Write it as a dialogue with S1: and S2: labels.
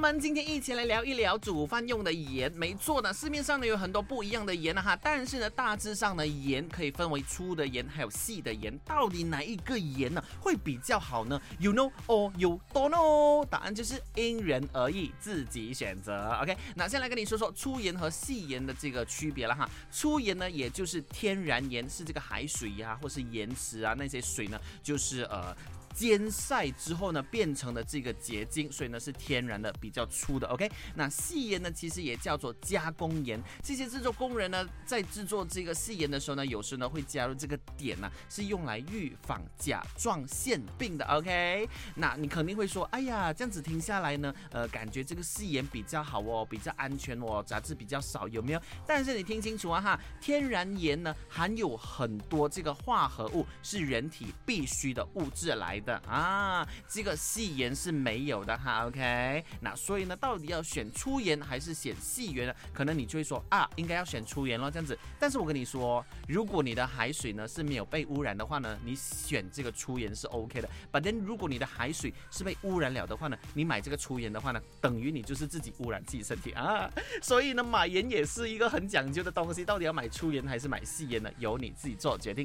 S1: 们今天一起来聊一聊煮饭用的盐。没错呢，市面上呢有很多不一样的盐啊哈，但是呢大致上呢盐可以分为粗的盐还有细的盐，到底哪一个盐呢会比较好呢？You know or you don't know？答案就是因人而异，自己选择。OK，那先来跟你说说粗盐和细盐的这个区别了哈。粗盐呢也就是天然盐，是这个海水呀或是盐池啊那些水呢，就是呃。煎晒之后呢，变成了这个结晶，所以呢是天然的，比较粗的。OK，那细盐呢，其实也叫做加工盐。这些制作工人呢，在制作这个细盐的时候呢，有时呢会加入这个碘呢，是用来预防甲状腺病的。OK，那你肯定会说，哎呀，这样子听下来呢，呃，感觉这个细盐比较好哦，比较安全哦，杂质比较少，有没有？但是你听清楚啊哈，天然盐呢含有很多这个化合物，是人体必须的物质来。的啊，这个细盐是没有的哈，OK，那所以呢，到底要选粗盐还是选细盐呢？可能你就会说啊，应该要选粗盐咯，这样子。但是我跟你说，如果你的海水呢是没有被污染的话呢，你选这个粗盐是 OK 的。反正如果你的海水是被污染了的话呢，你买这个粗盐的话呢，等于你就是自己污染自己身体啊。所以呢，买盐也是一个很讲究的东西，到底要买粗盐还是买细盐呢？由你自己做决定。